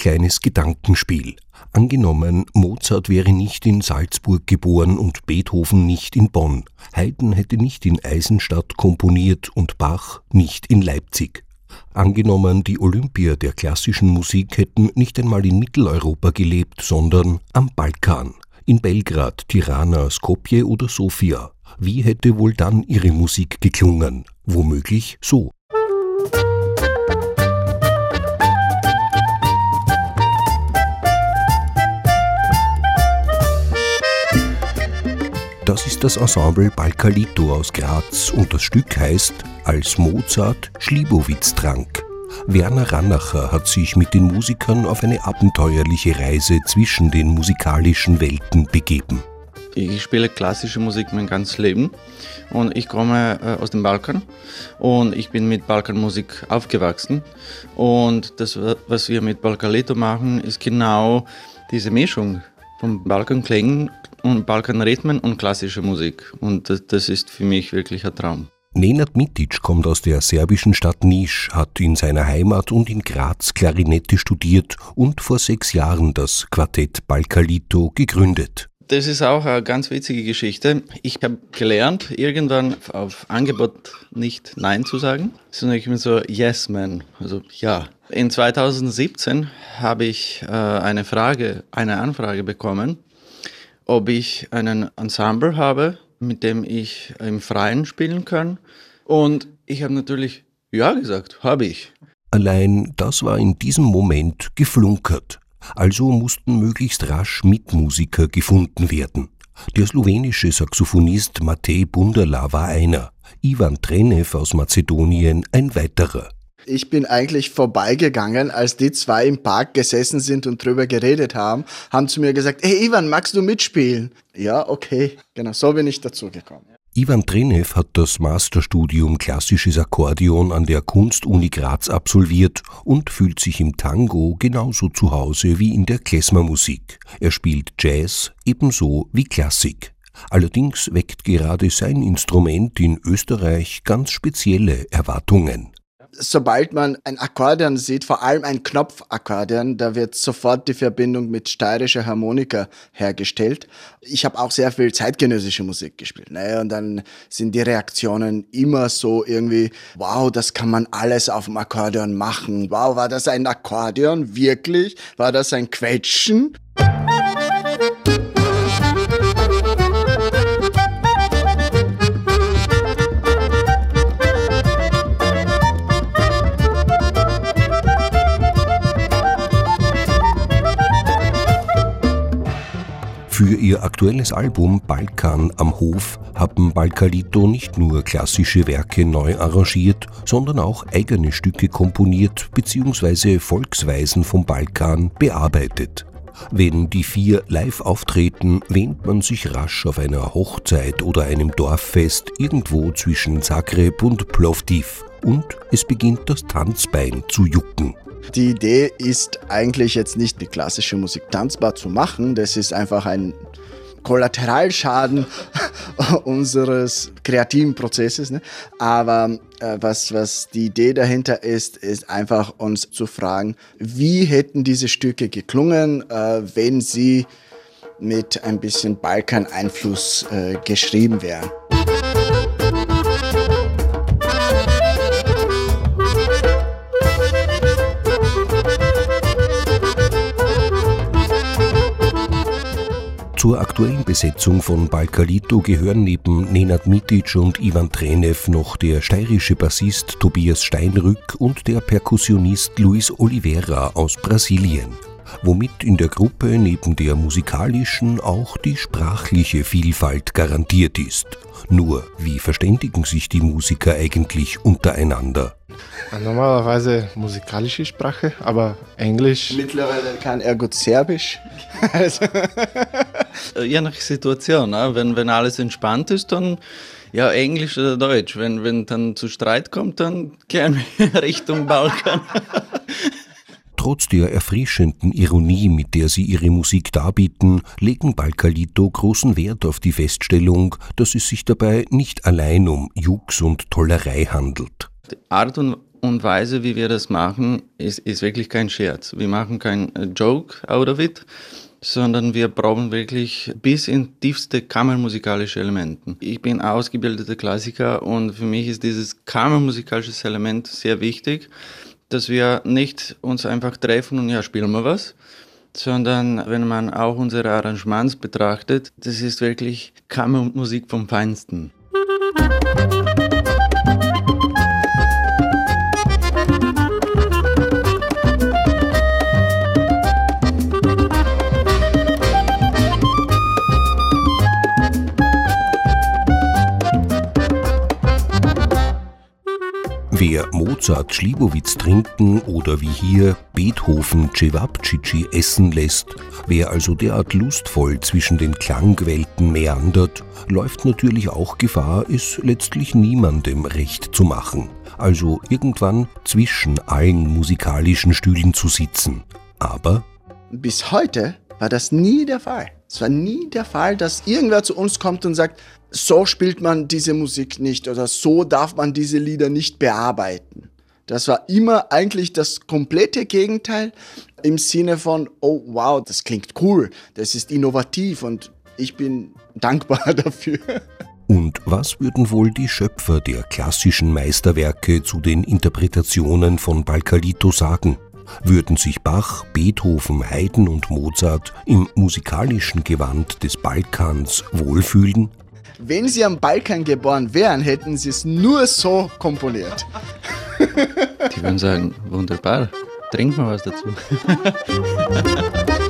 kleines Gedankenspiel. Angenommen, Mozart wäre nicht in Salzburg geboren und Beethoven nicht in Bonn. Haydn hätte nicht in Eisenstadt komponiert und Bach nicht in Leipzig. Angenommen, die Olympier der klassischen Musik hätten nicht einmal in Mitteleuropa gelebt, sondern am Balkan, in Belgrad, Tirana, Skopje oder Sofia. Wie hätte wohl dann ihre Musik geklungen? Womöglich so. Das ist das Ensemble Balkalito aus Graz und das Stück heißt Als Mozart Schlibowitz trank. Werner Rannacher hat sich mit den Musikern auf eine abenteuerliche Reise zwischen den musikalischen Welten begeben. Ich spiele klassische Musik mein ganzes Leben und ich komme äh, aus dem Balkan und ich bin mit Balkanmusik aufgewachsen und das, was wir mit Balkalito machen, ist genau diese Mischung von Balkanklängen und Balkanrhythmen und klassischer Musik und das, das ist für mich wirklich ein Traum. Nenad Mitic kommt aus der serbischen Stadt Nisch, hat in seiner Heimat und in Graz Klarinette studiert und vor sechs Jahren das Quartett Balkalito gegründet. Das ist auch eine ganz witzige Geschichte. Ich habe gelernt, irgendwann auf Angebot nicht Nein zu sagen, sondern ich bin so Yes Man, also ja. In 2017 habe ich äh, eine Frage, eine Anfrage bekommen, ob ich einen Ensemble habe, mit dem ich im Freien spielen kann. Und ich habe natürlich ja gesagt, habe ich. Allein das war in diesem Moment geflunkert. Also mussten möglichst rasch Mitmusiker gefunden werden. Der slowenische Saxophonist Matej Bunderla war einer, Ivan Trenev aus Mazedonien ein weiterer. Ich bin eigentlich vorbeigegangen, als die zwei im Park gesessen sind und drüber geredet haben, haben zu mir gesagt, hey Ivan, magst du mitspielen? Ja, okay. Genau, so bin ich dazugekommen. Ivan Trenev hat das Masterstudium Klassisches Akkordeon an der Kunstuni Graz absolviert und fühlt sich im Tango genauso zu Hause wie in der Klezmermusik. Er spielt Jazz ebenso wie Klassik. Allerdings weckt gerade sein Instrument in Österreich ganz spezielle Erwartungen sobald man ein Akkordeon sieht, vor allem ein Knopfakkordeon, da wird sofort die Verbindung mit steirischer Harmonika hergestellt. Ich habe auch sehr viel zeitgenössische Musik gespielt. Ne? Und dann sind die Reaktionen immer so irgendwie, wow, das kann man alles auf dem Akkordeon machen. Wow, war das ein Akkordeon? Wirklich? War das ein Quetschen? Ihr aktuelles Album Balkan am Hof haben Balkalito nicht nur klassische Werke neu arrangiert, sondern auch eigene Stücke komponiert bzw. Volksweisen vom Balkan bearbeitet. Wenn die vier live auftreten, wähnt man sich rasch auf einer Hochzeit oder einem Dorffest irgendwo zwischen Zagreb und Plovdiv und es beginnt das Tanzbein zu jucken. Die Idee ist eigentlich jetzt nicht die klassische Musik tanzbar zu machen, das ist einfach ein Kollateralschaden unseres kreativen Prozesses. Ne? Aber äh, was, was die Idee dahinter ist, ist einfach uns zu fragen, wie hätten diese Stücke geklungen, äh, wenn sie mit ein bisschen Balkan-Einfluss äh, geschrieben wären. Zur aktuellen Besetzung von Balkalito gehören neben Nenad Mitic und Ivan Trenev noch der steirische Bassist Tobias Steinrück und der Perkussionist Luis Oliveira aus Brasilien womit in der Gruppe neben der musikalischen auch die sprachliche Vielfalt garantiert ist. Nur, wie verständigen sich die Musiker eigentlich untereinander? Normalerweise musikalische Sprache, aber Englisch. Mittlerweile kann er gut Serbisch. Je nach Situation, ne? wenn, wenn alles entspannt ist, dann ja, Englisch oder Deutsch. Wenn, wenn dann zu Streit kommt, dann gehen wir Richtung Balkan. Trotz der erfrischenden Ironie, mit der sie ihre Musik darbieten, legen Balkalito großen Wert auf die Feststellung, dass es sich dabei nicht allein um Jux und Tollerei handelt. Die Art und und Weise, wie wir das machen, ist, ist wirklich kein Scherz. Wir machen kein äh, Joke out of it, sondern wir brauchen wirklich bis in tiefste kammermusikalische Elementen. Ich bin ausgebildeter Klassiker und für mich ist dieses kammermusikalische Element sehr wichtig, dass wir nicht uns einfach treffen und ja, spielen wir was, sondern wenn man auch unsere Arrangements betrachtet, das ist wirklich Kammermusik vom Feinsten. Wer Mozart Schlibowitz trinken oder wie hier Beethoven Cevapcici essen lässt, wer also derart lustvoll zwischen den Klangwelten meandert, läuft natürlich auch Gefahr, es letztlich niemandem recht zu machen, also irgendwann zwischen allen musikalischen Stühlen zu sitzen. Aber bis heute war das nie der Fall. Es war nie der Fall, dass irgendwer zu uns kommt und sagt, so spielt man diese Musik nicht oder so darf man diese Lieder nicht bearbeiten. Das war immer eigentlich das komplette Gegenteil im Sinne von, oh wow, das klingt cool, das ist innovativ und ich bin dankbar dafür. Und was würden wohl die Schöpfer der klassischen Meisterwerke zu den Interpretationen von Balcalito sagen? Würden sich Bach, Beethoven, Haydn und Mozart im musikalischen Gewand des Balkans wohlfühlen? Wenn sie am Balkan geboren wären, hätten sie es nur so komponiert. Die würden sagen, wunderbar, trink mal was dazu.